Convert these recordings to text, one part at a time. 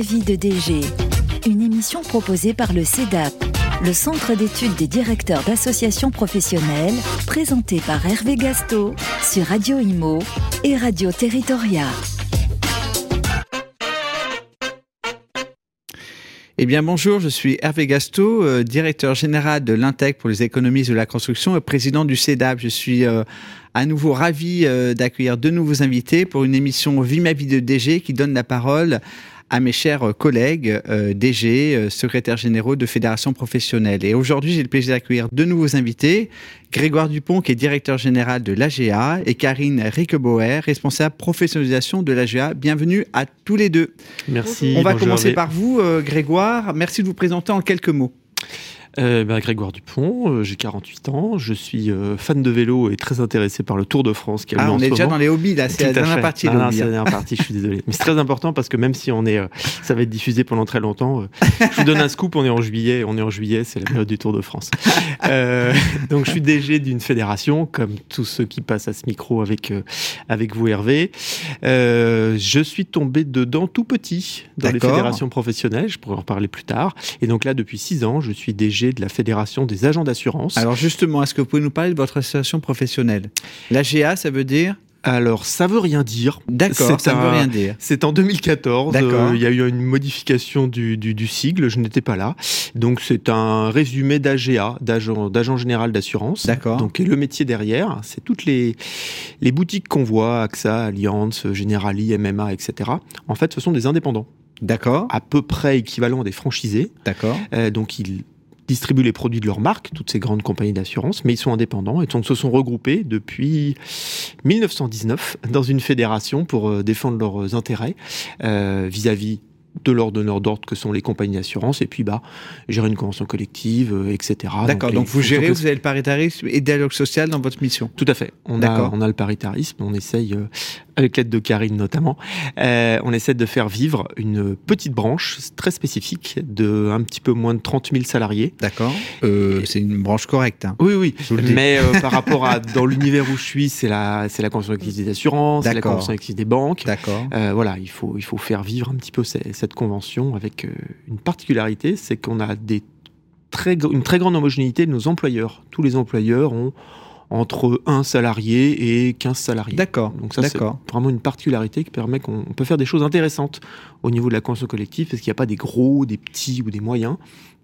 vie de DG, une émission proposée par le CEDAP, le Centre d'études des directeurs d'associations professionnelles, présentée par Hervé Gasto sur Radio Imo et Radio Territoria. Eh bien bonjour, je suis Hervé Gasto, euh, directeur général de l'Intec pour les économies de la construction et président du CEDAP. Je suis euh, à nouveau ravi euh, d'accueillir de nouveaux invités pour une émission Vie ma vie de DG qui donne la parole à mes chers collègues euh, DG, euh, secrétaires généraux de fédérations professionnelles. Et aujourd'hui, j'ai le plaisir d'accueillir deux nouveaux invités. Grégoire Dupont, qui est directeur général de l'AGA, et Karine Riquebauer, responsable professionnalisation de l'AGA. Bienvenue à tous les deux. Merci. On va commencer par vous, euh, Grégoire. Merci de vous présenter en quelques mots. Euh, bah, Grégoire Dupont, euh, j'ai 48 ans, je suis euh, fan de vélo et très intéressé par le Tour de France. Qui ah, on est déjà dans les hobbies là, c'est la dernière partie. Ah, non, c'est la dernière partie, je suis désolé. Mais c'est très important parce que même si on est, ça va être diffusé pendant très longtemps, je vous donne un scoop, on est en juillet, on est en juillet, c'est la période du Tour de France. donc je suis DG d'une fédération, comme tous ceux qui passent à ce micro avec, avec vous Hervé. je suis tombé dedans tout petit dans les fédérations professionnelles, je pourrais en reparler plus tard. Et donc là, depuis 6 ans, je suis DG de la Fédération des agents d'assurance. Alors justement, est-ce que vous pouvez nous parler de votre association professionnelle? L'AGA, ça veut dire? Alors, ça veut rien dire. D'accord, ça ne veut rien dire. C'est en 2014. Euh, il y a eu une modification du, du, sigle. Je n'étais pas là. Donc, c'est un résumé d'AGA, d'agent général d'assurance. D'accord. Donc, et le métier derrière, c'est toutes les, les boutiques qu'on voit, AXA, Allianz, Generali, MMA, etc. En fait, ce sont des indépendants. D'accord. À peu près équivalent à des franchisés. D'accord. Euh, donc, ils distribuent les produits de leur marque, toutes ces grandes compagnies d'assurance, mais ils sont indépendants et donc se sont regroupés depuis 1919 dans une fédération pour euh, défendre leurs intérêts euh, vis-à-vis de leurs donneurs d'ordre que sont les compagnies d'assurance et puis bah gérer une convention collective euh, etc d'accord donc, vous gérez vous avez le paritarisme et le dialogue social dans votre mission tout à fait on a on a le paritarisme on essaye avec l'aide de Karine notamment, euh, on essaie de faire vivre une petite branche très spécifique de un petit peu moins de 30 000 salariés. D'accord. Euh, c'est une branche correcte. Hein. Oui, oui. Mais euh, par rapport à dans l'univers où je suis, c'est la c'est la convention collective des assurances, c'est la convention collective des banques. D'accord. voilà, il faut il faut faire vivre un petit peu cette, cette convention avec une particularité, c'est qu'on a des très une très grande homogénéité de nos employeurs. Tous les employeurs ont entre un salarié et 15 salariés. D'accord. Donc ça, c'est vraiment une particularité qui permet qu'on peut faire des choses intéressantes au niveau de la convention collective, parce qu'il n'y a pas des gros, des petits ou des moyens.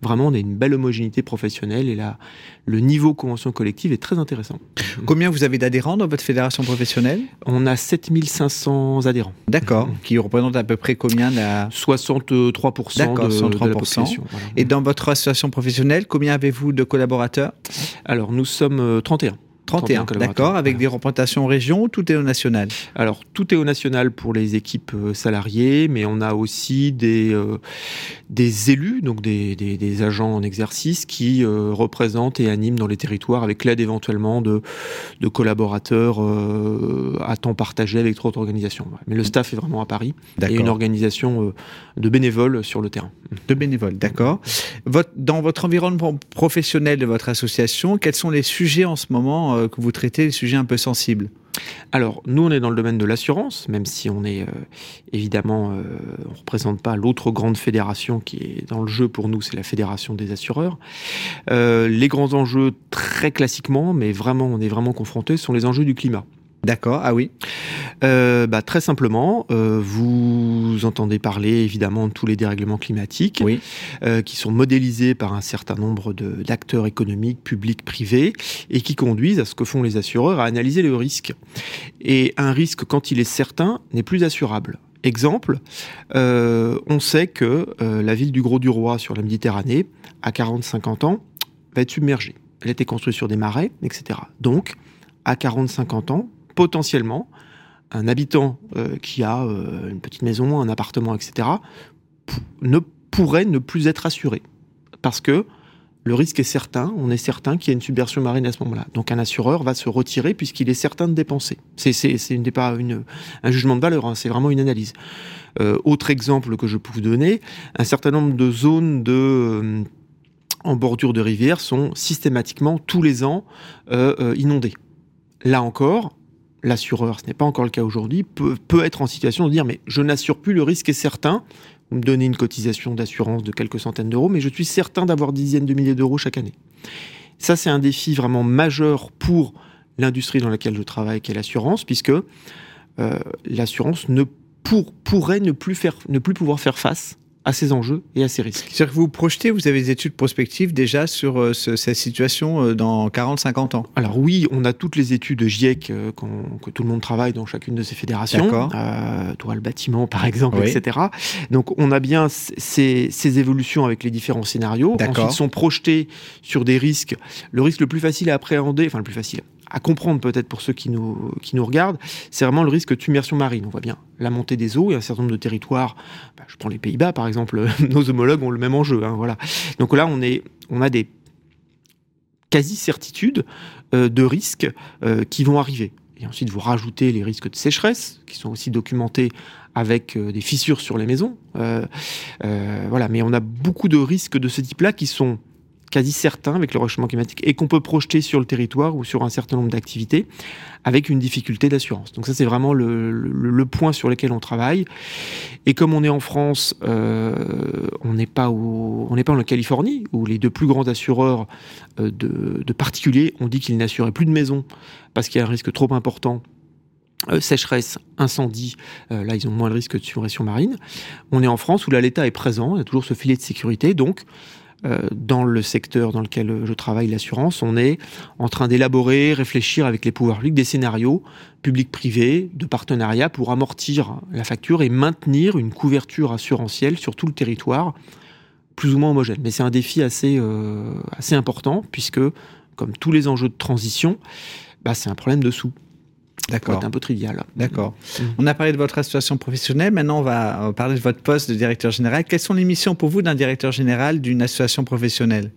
Vraiment, on a une belle homogénéité professionnelle et là, le niveau convention collective est très intéressant. Combien vous avez d'adhérents dans votre fédération professionnelle? On a 7500 adhérents. D'accord, qui représentent à peu près combien la... 63% D'accord, 63%. Et dans votre association professionnelle, combien avez-vous de collaborateurs? Alors, nous sommes 31. Euh, 31, d'accord, avec des représentations région, tout est au national Alors, tout est au national pour les équipes euh, salariées, mais on a aussi des, euh, des élus, donc des, des, agents en exercice qui euh, représentent et animent dans les territoires avec l'aide éventuellement de, de collaborateurs à temps partagé avec d'autres organisations. Mais le staff est vraiment à Paris et une organisation de bénévoles sur le terrain. De bénévoles, d'accord. dans votre environnement professionnel de votre association, quels sont les sujets en ce moment euh, que vous traitez, les sujets un peu sensibles alors, nous, on est dans le domaine de l'assurance, même si on est euh, évidemment, euh, on ne représente pas l'autre grande fédération qui est dans le jeu pour nous, c'est la fédération des assureurs. les grands enjeux, très classiquement, mais vraiment, on est vraiment confrontés, sont les enjeux du climat. D'accord, ah oui. Euh, bah, très simplement, euh, vous entendez parler évidemment de tous les dérèglements climatiques oui. euh, qui sont modélisés par un certain nombre d'acteurs économiques, publics, privés, et qui conduisent à ce que font les assureurs à analyser le risque. Et un risque, quand il est certain, n'est plus assurable. Exemple, on sait que la ville du Gros-du-Roi sur la Méditerranée, à 40-50 ans, va être submergée. Elle a été construite sur des marais, etc. Donc, à 40-50 ans, potentiellement, un habitant euh, qui a euh, une petite maison, un appartement, etc., ne pourrait ne plus être assuré. Parce que le risque est certain, on est certain qu'il y a une submersion marine à ce moment-là. Donc un assureur va se retirer puisqu'il est certain de dépenser. Ce n'est pas une, un jugement de valeur, hein, c'est vraiment une analyse. Euh, autre exemple que je peux vous donner, un certain nombre de zones de, en bordure de rivière sont systématiquement tous les ans inondées. Là encore, l'assureur, ce n'est pas encore le cas aujourd'hui, peut, être en situation de dire mais je n'assure plus, le risque est certain. Vous me donnez une cotisation d'assurance de quelques centaines d'euros, mais je suis certain d'avoir dizaines de milliers d'euros chaque année. Ça, c'est un défi vraiment majeur pour l'industrie dans laquelle je travaille, qui est l'assurance, puisque euh, l'assurance ne pour, pourrait ne plus, faire, ne plus pouvoir faire face à ces enjeux et à ces risques. C'est-à-dire que vous projetez, vous avez des études prospectives déjà sur euh, ce, cette situation euh, dans 40-50 ans Alors oui, on a toutes les études de GIEC euh, que tout le monde travaille dans chacune de ces fédérations. D'accord. Toi, le bâtiment, par exemple, oui. etc. Donc on a bien ces, ces, évolutions avec les différents scénarios. Ensuite, sont projetés sur des risques. Le risque le plus facile à appréhender, enfin le plus facile, à comprendre peut-être pour ceux qui nous, qui nous regardent, c'est vraiment le risque d'immersion marine. On voit bien la montée des eaux et un certain nombre de territoires. Bah, je prends les Pays-Bas par exemple, nos homologues ont le même enjeu. Hein, voilà. Donc là, on, est, on a des quasi-certitudes euh, de risques euh, qui vont arriver. Et ensuite, vous rajoutez les risques de sécheresse, qui sont aussi documentés avec euh, des fissures sur les maisons. Voilà, mais on a beaucoup de risques de ce type-là qui sont quasi certain avec le réchauffement climatique et qu'on peut projeter sur le territoire ou sur un certain nombre d'activités avec une difficulté d'assurance. Donc ça c'est vraiment le, point sur lequel on travaille. Et comme on est en France, euh, on n'est pas on n'est pas en Californie où les deux plus grands assureurs euh, de, particuliers ont dit qu'ils n'assuraient plus de maisons parce qu'il y a un risque trop important euh, sécheresse, incendie, euh, là ils ont moins le risque de submersion marine. On est en France où là l'État est présent, il y a toujours ce filet de sécurité, donc euh, dans le secteur dans lequel je travaille, l'assurance, on est en train d'élaborer, réfléchir avec les pouvoirs publics des scénarios publics-privés de partenariat pour amortir la facture et maintenir une couverture assurantielle sur tout le territoire, plus ou moins homogène. Mais c'est un défi assez, euh, important puisque, comme tous les enjeux de transition, bah, c'est un problème de sous. D'accord. un peu trivial. D'accord. Mmh. On a parlé de votre association professionnelle. Maintenant, on va parler de votre poste de directeur général. Quelles sont les missions pour vous d'un directeur général d'une association professionnelle?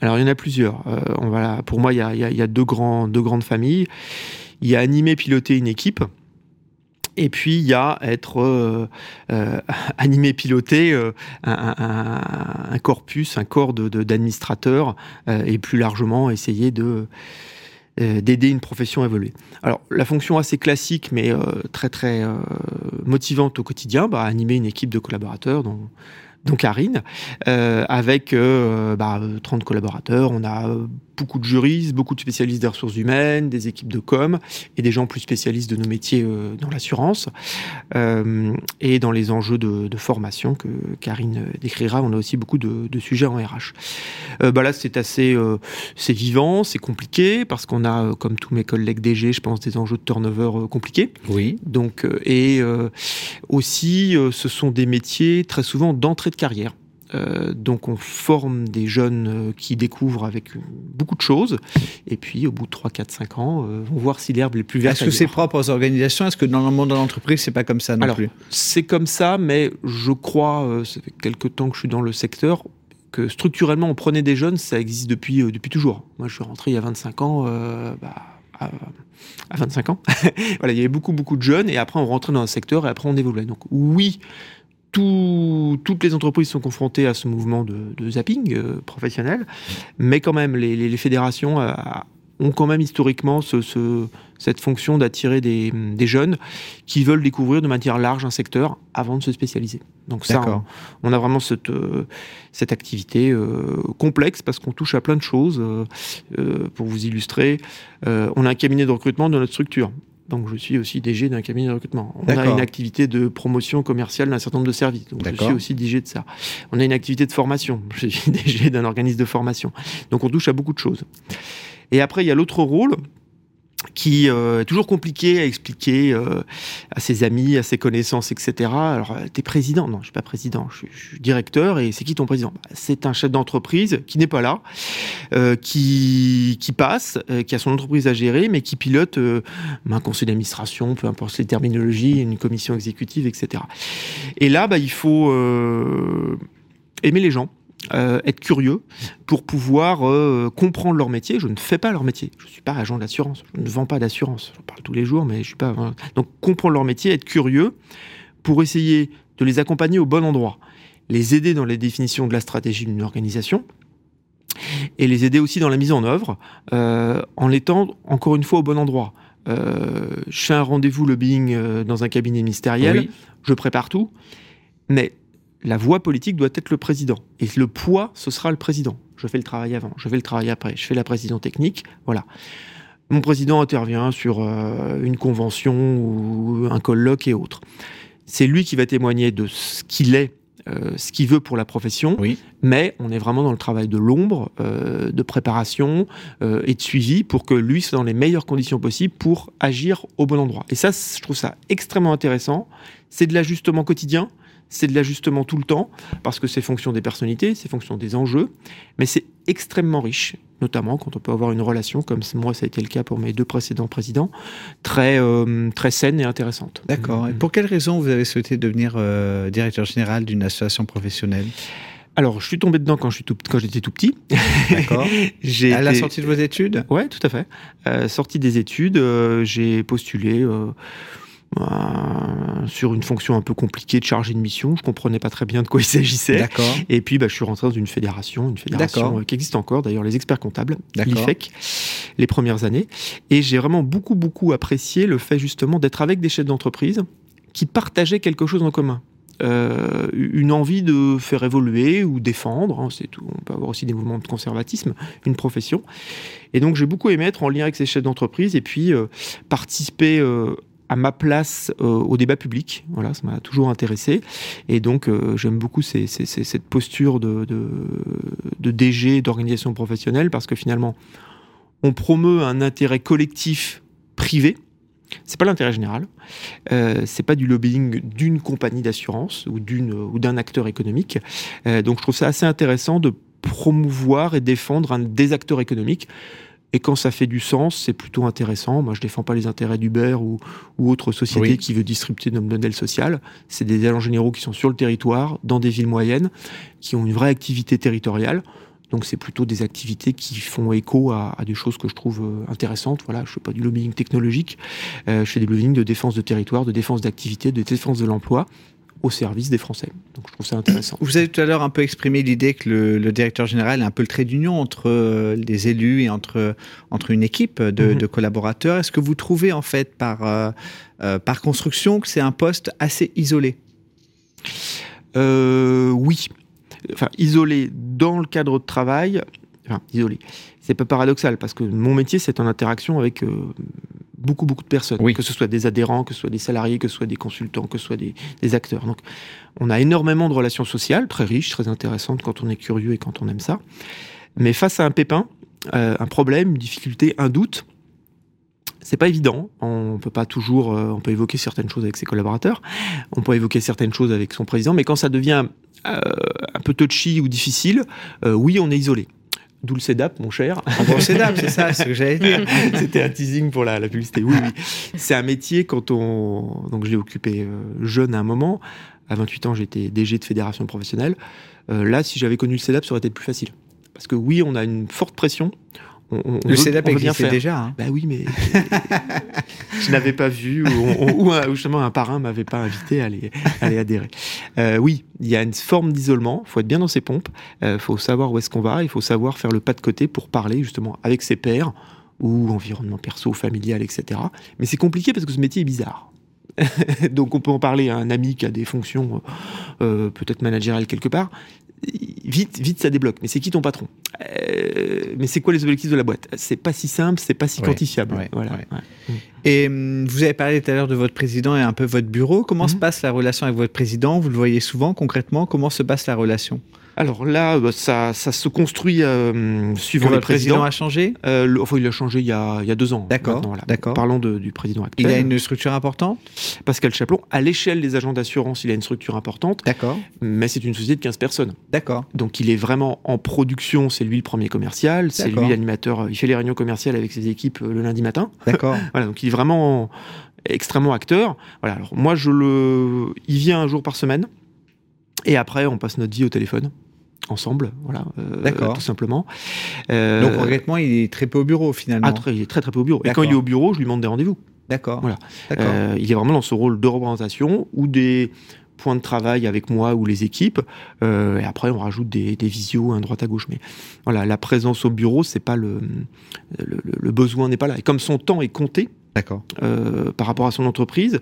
Alors, il y en a plusieurs. Euh, on va, pour moi, il y a, il y a deux, grands, deux grandes familles. Il y a animer, piloter une équipe. Et puis il y a être euh, euh, animé, piloté euh, un, un, un, corpus, un corps d'administrateurs de, de, et plus largement essayer de d'aider une profession à évoluer. Alors la fonction assez classique mais euh, très très euh, motivante au quotidien, bah, animer une équipe de collaborateurs dont donc Karine, euh, avec euh, bah, 30 collaborateurs. On a beaucoup de juristes, beaucoup de spécialistes des ressources humaines, des équipes de com et des gens plus spécialistes de nos métiers euh, dans l'assurance euh, et dans les enjeux de, de, formation que Karine décrira. On a aussi beaucoup de, de sujets en RH. Euh, bah là, c'est assez, euh, c'est vivant, c'est compliqué parce qu'on a, comme tous mes collègues DG, je pense, des enjeux de turnover compliqués. Oui. Donc, et aussi, ce sont des métiers très souvent d'entrée de carrière. Euh, donc on forme des jeunes euh, qui découvrent avec beaucoup de choses, et puis au bout de 3, 4, 5 ans, euh, vont voir si l'herbe est plus verte. Est-ce que c'est propre aux organisations? Est-ce que dans le monde de l'entreprise, c'est pas comme ça non Alors, plus? C'est comme ça, mais je crois, euh, ça fait quelques temps que je suis dans le secteur, que structurellement, on prenait des jeunes, ça existe depuis, depuis toujours. Moi, je suis rentré il y a 25 ans, bah, à, à 25 ans. voilà, il y avait beaucoup, beaucoup de jeunes, et après, on rentrait dans un secteur, et après, on évoluait. Donc oui, tout, toutes les entreprises sont confrontées à ce mouvement de, de zapping euh, professionnel, mais quand même, les, les, les fédérations euh, ont quand même historiquement ce, ce, cette fonction d'attirer des, des, jeunes qui veulent découvrir de manière large un secteur avant de se spécialiser. Donc ça, on, on, a vraiment cette, euh, cette activité complexe parce qu'on touche à plein de choses. Pour vous illustrer, on a un cabinet de recrutement dans notre structure. Donc, je suis aussi DG d'un cabinet de recrutement. On a une activité de promotion commerciale d'un certain nombre de services. Donc, je suis aussi DG de ça. On a une activité de formation. Je suis DG d'un organisme de formation. Donc, on touche à beaucoup de choses. Et après, il y a l'autre rôle qui euh, est toujours compliqué à expliquer euh, à ses amis, à ses connaissances, etc. Alors, euh, t'es président Non, je suis pas président, je suis, directeur. Et c'est qui ton président? Bah, C'est un chef d'entreprise qui n'est pas là, qui, qui passe, qui a son entreprise à gérer, mais qui pilote un conseil d'administration, peu importe les terminologies, une commission exécutive, etc. Et là, bah, il faut aimer les gens euh, être curieux pour pouvoir euh, comprendre leur métier. Je ne fais pas leur métier. Je ne suis pas agent d'assurance. Je ne vends pas d'assurance. J'en parle tous les jours, mais je suis pas. Donc comprendre leur métier, être curieux pour essayer de les accompagner au bon endroit, les aider dans les définitions de la stratégie d'une organisation et les aider aussi dans la mise en œuvre euh, en étant encore une fois au bon endroit. Euh, je fais un rendez-vous lobbying euh, dans un cabinet ministériel, Oui. je prépare tout, mais la voix politique doit être le président. Et le poids, ce sera le président. Je fais le travail avant, je fais le travail après, je fais la précision technique, voilà. Mon président intervient sur euh, une convention ou un colloque et autres. C'est lui qui va témoigner de ce qu'il est, euh, ce qu'il veut pour la profession, Oui. mais on est vraiment dans le travail de l'ombre, euh, de préparation et de suivi pour que lui soit dans les meilleures conditions possibles pour agir au bon endroit. Et ça, je trouve ça extrêmement intéressant. C'est de l'ajustement quotidien, c'est de l'ajustement tout le temps, parce que c'est fonction des personnalités, c'est fonction des enjeux, mais c'est extrêmement riche, notamment quand on peut avoir une relation, comme moi ça a été le cas pour mes deux précédents présidents, très, euh, très saine et intéressante. D'accord. Et pour quelle raison vous avez souhaité devenir euh, directeur général d'une association professionnelle? Alors, je suis tombé dedans quand je suis tout- quand j'étais tout petit. D'accord. J'ai À la été- sortie de vos études? Ouais, tout à fait. Euh, sortie des études, j'ai postulé euh, sur une fonction un peu compliquée de chargé de mission. Je comprenais pas très bien de quoi il s'agissait. Et puis, bah, je suis rentré dans une fédération, une fédération euh, qui existe encore, d'ailleurs, les experts comptables, l'IFEC, les premières années. Et j'ai vraiment beaucoup, beaucoup apprécié le fait justement d'être avec des chefs d'entreprise qui partageaient quelque chose en commun. Euh, une envie de faire évoluer ou défendre, hein, c'est tout. On peut avoir aussi des mouvements de conservatisme, une profession. Et donc j'ai beaucoup aimé être en lien avec ces chefs d'entreprise et puis euh, participer euh, à ma place euh, au débat public. Voilà, ça m'a toujours intéressé. Et donc euh, j'aime beaucoup cette posture de DG, d'organisation professionnelle, parce que finalement, on promeut un intérêt collectif privé. C'est pas l'intérêt général. Euh, c'est pas du lobbying d'une compagnie d'assurance ou d'une ou d'un acteur économique. Euh, donc je trouve ça assez intéressant de promouvoir et défendre un des acteurs économiques. Et quand ça fait du sens, c'est plutôt intéressant. Moi, je défends pas les intérêts d'Uber ou, ou autre société Oui. qui veut distribuer notre modèle social. C'est des agents généraux qui sont sur le territoire, dans des villes moyennes, qui ont une vraie activité territoriale. Donc c'est plutôt des activités qui font écho à, à des choses que je trouve euh, intéressantes. Voilà, je fais pas du lobbying technologique, euh, je fais des lobbying de défense de territoire, de défense d'activité, de défense de l'emploi au service des Français. Donc je trouve ça intéressant. Vous avez tout à l'heure un peu exprimé l'idée que le, le directeur général est un peu le trait d'union entre euh, les élus et entre, entre une équipe de, Mhm. de collaborateurs. Est-ce que vous trouvez en fait par, euh, euh, par construction que c'est un poste assez isolé? Euh, oui. Enfin, isolé dans le cadre de travail. Enfin, isolé. C'est pas paradoxal parce que mon métier, c'est en interaction avec beaucoup, beaucoup de personnes. Oui. Que ce soit des adhérents, que ce soit des salariés, que ce soit des consultants, que ce soit des, des acteurs. Donc, on a énormément de relations sociales, très riches, très intéressantes quand on est curieux et quand on aime ça. Mais face à un pépin, euh, un problème, une difficulté, un doute, c'est pas évident. On peut pas toujours, euh, on peut évoquer certaines choses avec ses collaborateurs, on peut évoquer certaines choses avec son président, mais quand ça devient euh, un peu touchy ou difficile, euh, oui, on est isolé. D'où le CEDAP, mon cher. En bon CEDAP, c'est ça, c'est ce que j'allais dire. C'était un teasing pour la, la publicité. Oui, oui. C'est un métier quand on. Donc, je l'ai occupé euh, jeune à un moment. À 28 ans, j'étais DG de fédération professionnelle. Euh, là, si j'avais connu le CEDAP, ça aurait été plus facile. Parce que oui, on a une forte pression. On, Le CEDAP existait déjà. hein. Bah oui, mais je n'avais pas vu, ou, ou ou justement un parrain m'avait pas invité à aller, à aller adhérer. Euh, oui, il y a une forme d'isolement, il faut être bien dans ses pompes, il faut savoir où est-ce qu'on va, il faut savoir faire le pas de côté pour parler justement avec ses pairs, ou environnement perso, familial, etc. Mais c'est compliqué parce que ce métier est bizarre. Donc on peut en parler à un ami qui a des fonctions euh, peut-être managériales quelque part. Vite, vite, ça débloque. Mais c'est qui ton patron? Euh, Mais c'est quoi les objectifs de la boîte? C'est pas si simple, c'est pas si Ouais, quantifiable. ouais, voilà. ouais. Et hum, vous avez parlé tout à l'heure de votre président et un peu votre bureau. Comment se Mhm. passe la relation avec votre président? Vous le voyez souvent, concrètement? Comment se passe la relation? Alors là, bah, ça, ça se construit euh, suivant les votre président a changé Euh, le- enfin, il a changé il y a, il y a deux ans. D'accord, maintenant, voilà. d'accord. Parlons de- du président Il actuel. a une structure importante? Pascal Chaplon, à l'échelle des agents d'assurance, il a une structure importante, D'accord, mais c'est une société de 15 personnes. d'accord. Donc il est vraiment en production, c'est lui le premier commercial, c'est lui l'animateur, il fait les réunions commerciales avec ses équipes euh, le lundi matin. D'accord. Voilà, donc il est vraiment extrêmement acteur. Voilà, alors moi je le il vient un jour par semaine et après on passe notre vie au téléphone ensemble, voilà, euh, tout simplement. Euh, Donc concrètement, il est très peu au bureau finalement. ah, très- il est très très peu au bureau. Et quand il est au bureau, je lui demande des rendez-vous. D'accord. Voilà. D'accord. Euh, il est vraiment dans ce rôle de représentation ou des points de travail avec moi ou les équipes. Euh, et après, on rajoute des, des visios à droite à gauche. Mais voilà, la présence au bureau, c'est pas le, le, besoin n'est pas là. Et comme son temps est compté, D'accord. euh, par rapport à son entreprise,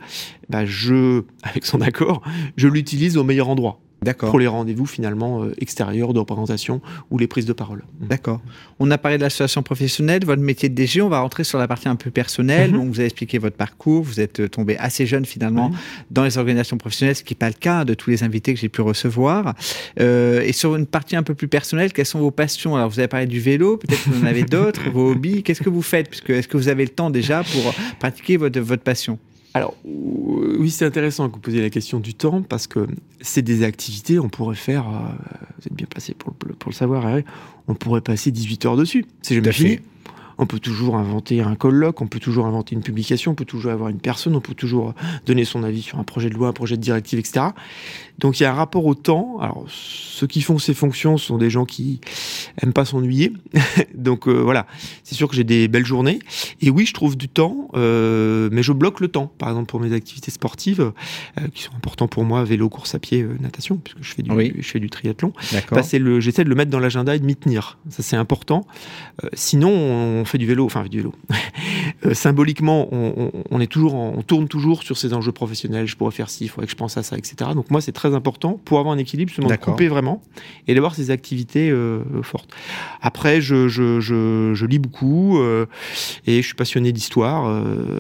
bah, je, avec son accord, je l'utilise au meilleur endroit. Pour les rendez-vous finalement euh, extérieurs de représentation ou les prises de parole. D'accord. On a parlé de l'association professionnelle, votre métier de DG. On va rentrer sur la partie un peu personnelle. Mhm. Donc, vous avez expliqué votre parcours. Vous êtes euh, tombé assez jeune finalement dans les organisations professionnelles, ce qui n'est pas le cas de tous les invités que j'ai pu recevoir. Euh, et sur une partie un peu plus personnelle, quelles sont vos passions? Alors, vous avez parlé du vélo. Peut-être que vous en avez d'autres. vos hobbies. Qu'est-ce que vous faites? Puisque est-ce que vous avez le temps déjà pour pratiquer votre, votre passion? Alors, euh, oui, c'est intéressant que vous posiez la question du temps parce que c'est des activités, on pourrait faire, euh, vous êtes bien placé pour, le- pour le savoir, on pourrait passer 18 heures dessus. C'est jamais fini. On peut toujours inventer un colloque, on peut toujours inventer une publication, on peut toujours avoir une personne, on peut toujours donner son avis sur un projet de loi, un projet de directive, etc. Donc il y a un rapport au temps. Alors ceux qui font ces fonctions sont des gens qui aiment pas s'ennuyer. Donc euh, voilà, c'est sûr que j'ai des belles journées. Et oui, je trouve du temps, euh, mais je bloque le temps. Par exemple pour mes activités sportives, euh, qui sont importantes pour moi, vélo, course à pied, euh, natation, puisque je fais du, Oui. je fais du triathlon. Le, j'essaie de le mettre dans l'agenda et de m'y tenir. Ça, c'est important. Euh, sinon, on fait du vélo, enfin, du vélo. Euh, symboliquement, on, on- on est toujours, en- on tourne toujours sur ces enjeux professionnels. Je pourrais faire ci, il faudrait que je pense à ça, etc. Donc, moi, c'est très important pour avoir un équilibre, justement, de couper vraiment et d'avoir ces activités euh, fortes. Après, je, je, je, je lis beaucoup euh, et je suis passionné d'histoire.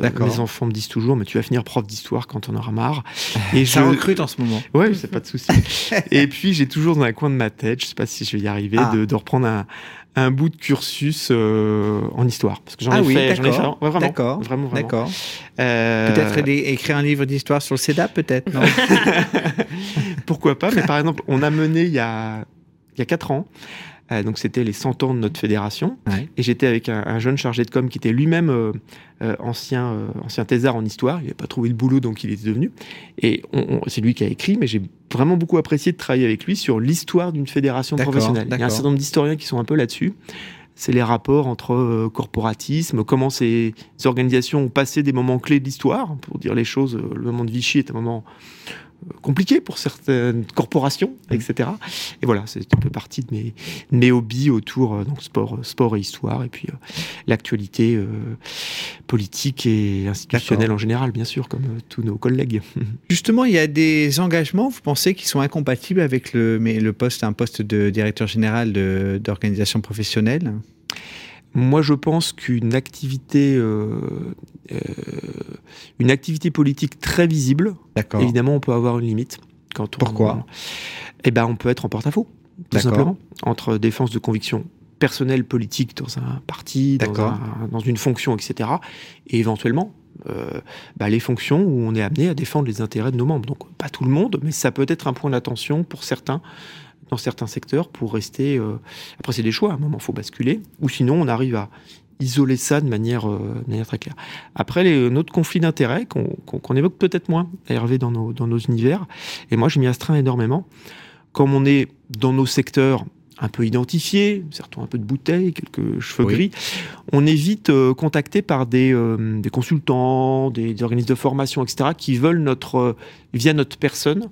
Mes enfants me disent toujours, mais tu vas finir prof d'histoire quand on aura marre. Et Ça recrute en ce moment. Ouais, c'est pas de souci. et puis j'ai toujours dans un coin de ma tête, je sais pas si je vais y arriver, Ah. de, de reprendre un, un bout de cursus euh, en histoire, parce que j'en Ah ai oui, fait, j'en ai fait, ouais, vraiment, D'accord. vraiment, vraiment. D'accord. Euh, Peut-être écrire un livre d'histoire sur le CEDAP, peut-être. non pourquoi pas Mais par exemple, on a mené il y a il y a quatre ans. Euh, donc c'était les 100 ans de notre fédération. Ouais. et j'étais avec un, un jeune chargé de com qui était lui-même euh, euh, ancien ancien thésard en histoire. Il n'avait pas trouvé le boulot donc il est devenu. Et c'est lui qui a écrit mais j'ai vraiment beaucoup apprécié de travailler avec lui sur l'histoire d'une fédération professionnelle. Il y a un certain nombre d'historiens qui sont un peu là-dessus. C'est les rapports entre corporatisme, comment ces organisations ont passé des moments clés de l'histoire. Pour dire les choses, le moment de Vichy est un moment compliqué pour certaines corporations, etc. Et voilà, c'est un peu partie de mes, mes hobbies autour euh, donc sport, euh, sport et histoire, et puis euh, l'actualité euh, politique et institutionnelle en général, bien sûr, comme tous nos collègues. Justement, il y a des engagements, vous pensez, qui sont incompatibles avec le, mais le poste, un poste de directeur général d'organisation professionnelle? Moi, je pense qu'une activité, euh, euh, une activité politique très visible, évidemment, on peut avoir une limite. Quand on, Pourquoi? Eh ben, on peut être en porte-à-faux, tout simplement, entre défense de convictions personnelles, politiques dans un parti, dans, D'accord. un- dans une fonction, etc. Et éventuellement, euh, bah, les fonctions où on est amené à défendre les intérêts de nos membres. Donc, pas tout le monde, mais ça peut être un point d'attention pour certains dans certains secteurs pour rester. euh, Après, c'est des choix. À un moment, il faut basculer. Ou sinon, on arrive à isoler ça de manière, euh, manière très claire. Après, les, notre conflit d'intérêts, qu'on évoque peut-être moins, Hervé, dans nos, dans nos univers, et moi, je m'y astreins énormément. Comme on est dans nos secteurs un peu identifiés, certains un peu de bouteilles, quelques cheveux Oui. gris, on est vite euh, contacté par des, euh, des consultants, des, des organismes de formation, etc., qui veulent notre, euh, via notre personne,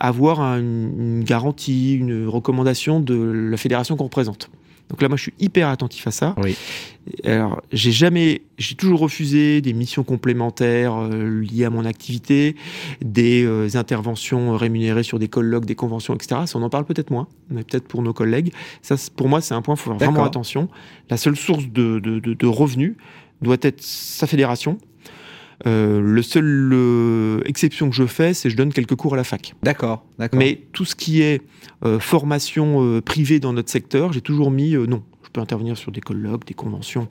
avoir un- une garantie, une recommandation de la fédération qu'on représente. Donc là, moi, je suis hyper attentif à ça. Oui. Alors, j'ai jamais, j'ai toujours refusé des missions complémentaires euh, liées à mon activité, des euh, interventions rémunérées sur des colloques, des conventions, etc. Ça, on en parle peut-être moins, mais peut-être pour nos collègues. Ça, pour moi, c'est un point, il faut faire vraiment attention. La seule source de, de- de- de revenus doit être sa fédération. Euh, le seul euh, exception que je fais, c'est je donne quelques cours à la fac. D'accord. D'accord. Mais tout ce qui est euh, formation euh, privée dans notre secteur, j'ai toujours mis non. Je peux intervenir sur des colloques, des conventions,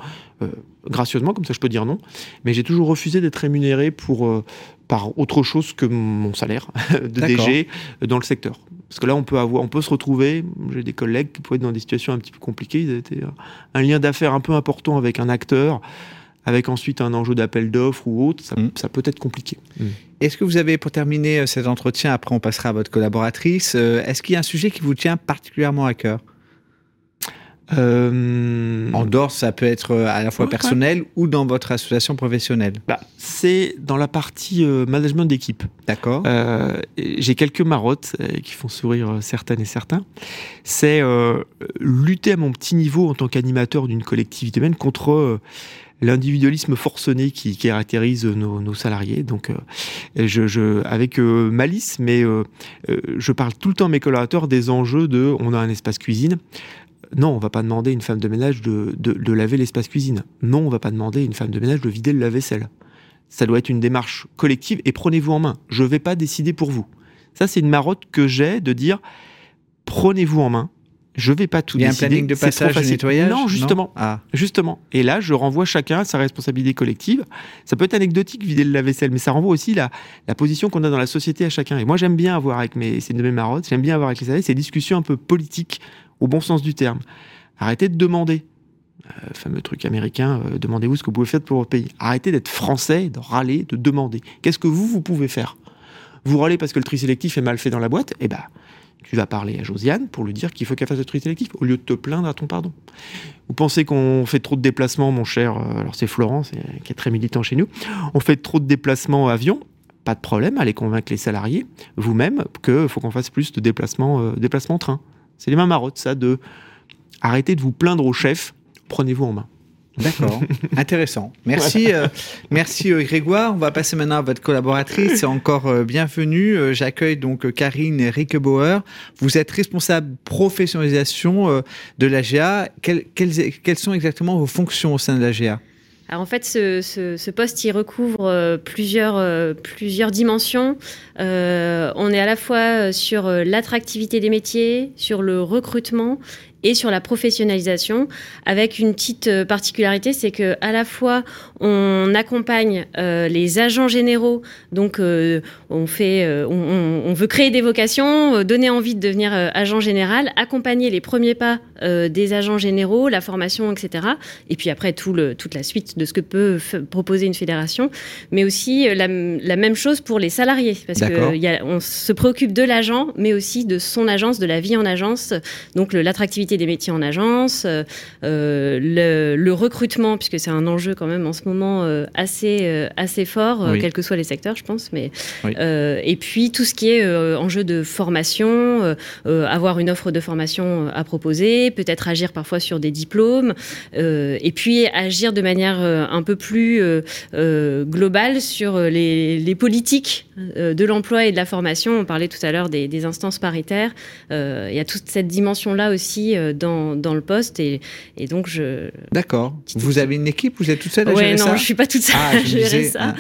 gracieusement, comme ça je peux dire non. Mais j'ai toujours refusé d'être rémunéré pour, par autre chose que mon salaire de. DG dans le secteur. Parce que là, on peut, avoir, on peut se retrouver, j'ai des collègues qui pouvaient être dans des situations un petit peu compliquées, ils étaient un lien d'affaires un peu important avec un acteur, avec ensuite un enjeu d'appel d'offres ou autre, ça, Mm. ça peut être compliqué. Est-ce que vous avez, pour terminer euh, cet entretien, après on passera à votre collaboratrice, euh, est-ce qu'il y a un sujet qui vous tient particulièrement à cœur? Euh... En dehors, ça peut être à la fois personnel ou dans votre association professionnelle. Bah, c'est dans la partie management d'équipe. D'accord. J'ai quelques marottes qui font sourire certaines et certains. C'est lutter à mon petit niveau en tant qu'animateur d'une collectivité humaine contre l'individualisme forcené qui, caractérise nos, salariés. Donc, euh, je, avec euh, malice, mais euh, je parle tout le temps à mes collaborateurs des enjeux de on a un espace cuisine. Non, on va pas demander à une femme de ménage de, de laver l'espace cuisine. Non, on va pas demander à une femme de ménage de vider le lave-vaisselle. Ça doit être une démarche collective et prenez-vous en main. Je ne vais pas décider pour vous. Ça, c'est une marotte que j'ai de dire prenez-vous en main je vais pas tout Il y a un planning de passage de nettoyage Non, justement. ah. Justement. Et là, je renvoie chacun à sa responsabilité collective. Ça peut être anecdotique, vider le lave-vaisselle, mais ça renvoie aussi la, la position qu'on a dans la société à chacun. Et moi, j'aime bien avoir avec mes, c'est une de mes marottes, j'aime bien avoir avec les salariés ces discussions un peu politiques, au bon sens du terme. Arrêtez de demander. Euh, fameux truc américain, euh, demandez-vous ce que vous pouvez faire pour votre pays. Arrêtez d'être français, de râler, de demander. Qu'est-ce que vous, vous pouvez faire? Vous râlez parce que le tri sélectif est mal fait dans la boîte? Eh ben, tu vas parler à Josiane pour lui dire qu'il faut qu'elle fasse le tri sélectif, au lieu de te plaindre à ton pardon. Vous pensez qu'on fait trop de déplacements, mon cher euh, Alors c'est Florence, qui est très militant chez nous. On fait trop de déplacements avion pas de problème, allez convaincre les salariés, vous-même, qu'il faut qu'on fasse plus de déplacements, euh, déplacements train. C'est les mêmes marottes, ça, de arrêter de vous plaindre au chef, prenez-vous en main. D'accord, intéressant. Merci, euh, merci euh, Grégoire. On va passer maintenant à votre collaboratrice. C'est encore euh, bienvenue. J'accueille donc Karine Rickebauer. Vous êtes responsable professionnalisation de l'AGA. Quelles, quelles, sont exactement vos fonctions au sein de l'AGA alors en fait, ce, poste, il recouvre plusieurs, plusieurs dimensions. on est à la fois sur l'attractivité des métiers, sur le recrutement et sur la professionnalisation, avec une petite euh, particularité, c'est que à la fois on accompagne euh, les agents généraux, donc euh, on fait, on, veut créer des vocations, donner envie de devenir agent général, accompagner les premiers pas des agents généraux, la formation, etc. Et puis après tout le, toute la suite de ce que peut proposer une fédération, mais aussi la, même chose pour les salariés, parce qu'on se préoccupe de l'agent, mais aussi de son agence, de la vie en agence, donc l'attractivité des métiers en agence, euh, euh, le, recrutement, puisque c'est un enjeu quand même en ce moment euh, assez, assez fort, quels que soient les secteurs, je pense. Mais, et puis tout ce qui est enjeu de formation, avoir une offre de formation à proposer, peut-être agir parfois sur des diplômes, et puis agir de manière un peu plus globale sur les, politiques de l'emploi et de la formation. On parlait tout à l'heure des, des, instances paritaires. il y a toute cette dimension-là aussi dans, dans, le poste. Et, et donc, je. D'accord. Vous avez une équipe Vous êtes toute seule à gérer ça non, je suis pas toute seule ah, à gérer ça. Hein.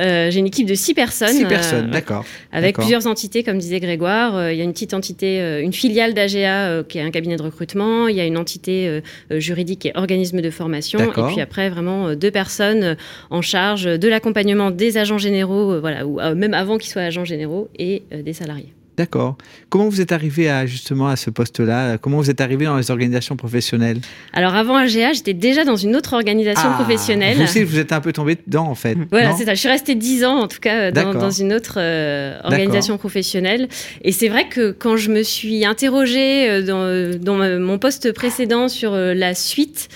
Euh, j'ai une équipe de six personnes. Six personnes, euh, d'accord. Avec plusieurs entités, comme disait Grégoire. Il y a une petite entité, une filiale d'AGA qui est un cabinet de recrutement. Il y a une entité juridique et organisme de formation. Et puis après, vraiment deux personnes en charge de l'accompagnement des agents généraux, voilà, ou même avant qu'ils soient agents généraux, et des salariés. D'accord. Comment vous êtes arrivé à justement à ce poste-là? Comment vous êtes arrivé dans les organisations professionnelles? Alors avant AGA, j'étais déjà dans une autre organisation ah, professionnelle. Vous aussi, vous êtes un peu tombé dedans en fait. Voilà, c'est ça. Je suis restée dix ans en tout cas dans, dans une autre euh, organisation professionnelle. Et c'est vrai que quand je me suis interrogée euh, dans, dans mon poste précédent sur euh, la suite,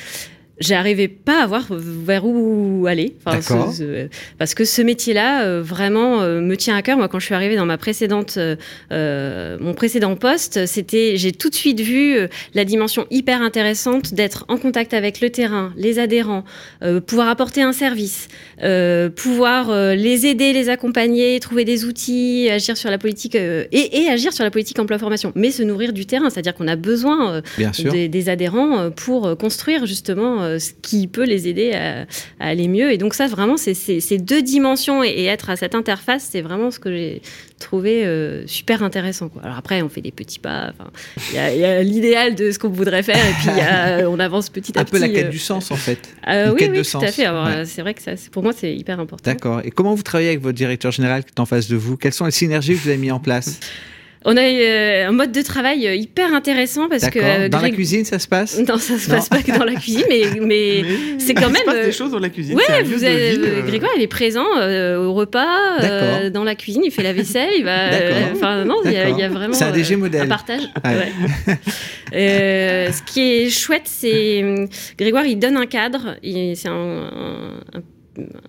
j'arrivais pas à voir vers où aller. Enfin, parce que ce métier-là, euh, vraiment, euh, me tient à cœur. Moi, quand je suis arrivée dans ma précédente, euh, mon précédent poste, c'était, j'ai tout de suite vu la dimension hyper intéressante d'être en contact avec le terrain, les adhérents, pouvoir apporter un service, pouvoir les aider, les accompagner, trouver des outils, agir sur la politique et, et, agir sur la politique emploi-formation, mais se nourrir du terrain. C'est-à-dire qu'on a besoin des, des, adhérents pour construire justement euh, ce qui peut les aider à, aller mieux. Et donc ça, vraiment, c'est ces deux dimensions et, être à cette interface, c'est vraiment ce que j'ai trouvé euh, super intéressant. Quoi. Alors après, on fait des petits pas. Il y a, l'idéal de ce qu'on voudrait faire et puis on avance petit à petit. Un peu la quête euh. du sens, en fait. oui, oui, tout à fait. C'est vrai que ça, pour moi, c'est hyper important. D'accord. Et comment vous travaillez avec votre directeur général qui est en face de vous? Quelles sont les synergies que vous avez mis en place? On a euh, un mode de travail euh, hyper intéressant parce que. Euh, dans la cuisine, ça se passe? Non, ça se passe pas que dans la cuisine, mais, mais, c'est quand même. Il se passe des choses dans la cuisine. Oui, vous avez, Grégoire, il est présent au repas, dans la cuisine, il fait la vaisselle, il va. Enfin, non, il y, a vraiment. C'est un DG modèle. Un partage. ce qui est chouette, c'est. Grégoire, il donne un cadre, c'est un, un un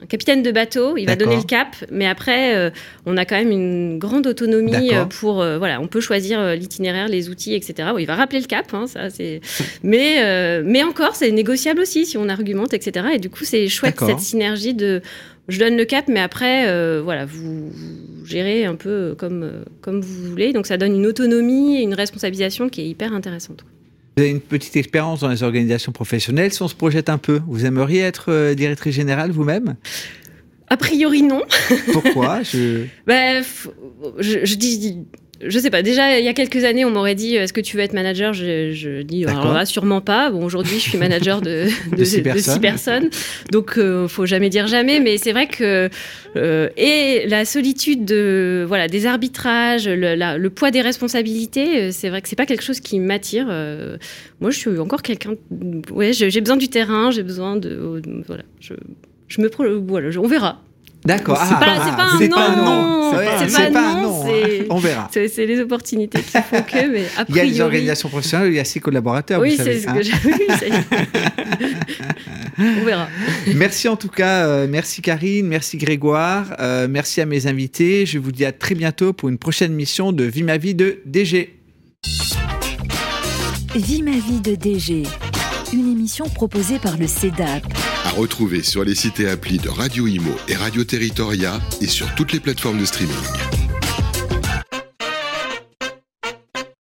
capitaine de bateau, il va donner le cap, mais après, euh, on a quand même une grande autonomie euh, pour, euh, voilà, on peut choisir l'itinéraire, les outils, etc. il va rappeler le cap, hein, ça, c'est, mais, mais encore, c'est négociable aussi si on argumente, etc. Et du coup, c'est chouette cette synergie de, je donne le cap, mais après, voilà, vous, gérez un peu comme, comme vous voulez. Donc, ça donne une autonomie et une responsabilisation qui est hyper intéressante. Vous avez une petite expérience dans les organisations professionnelles. Si on se projette un peu, vous aimeriez être euh, directrice générale vous-même? A priori, non. Pourquoi? Je... Bah, je, je dis je sais pas. Déjà, il y a quelques années, on m'aurait dit est-ce que tu veux être manager? Je, je, dis alors là, sûrement pas. Bon, aujourd'hui, je suis manager de, de, six, personnes. Donc, euh, faut jamais dire jamais. Mais c'est vrai que euh, et la solitude de voilà des arbitrages, le, le poids des responsabilités, euh, c'est vrai que c'est pas quelque chose qui m'attire. Euh, moi, je suis encore quelqu'un. Ouais, j'ai besoin du terrain, j'ai besoin de voilà. Je, je me voilà, on verra. D'accord. C'est pas, pas, un non. C'est pas, un non. On verra. C'est les opportunités qui font que. Mais a priori... Il y a les organisations professionnelles, il y a ses collaborateurs. Oui, c'est ce que j'ai vu. On verra. Merci en tout cas. Euh, merci Karine, merci Grégoire, euh, merci à mes invités. Je vous dis à très bientôt pour une prochaine mission de Vie ma vie de DG. Vie ma vie de DG, une émission proposée par le CEDAP retrouver sur les sites et applis de Radio Imo et Radio Territoria et sur toutes les plateformes de streaming.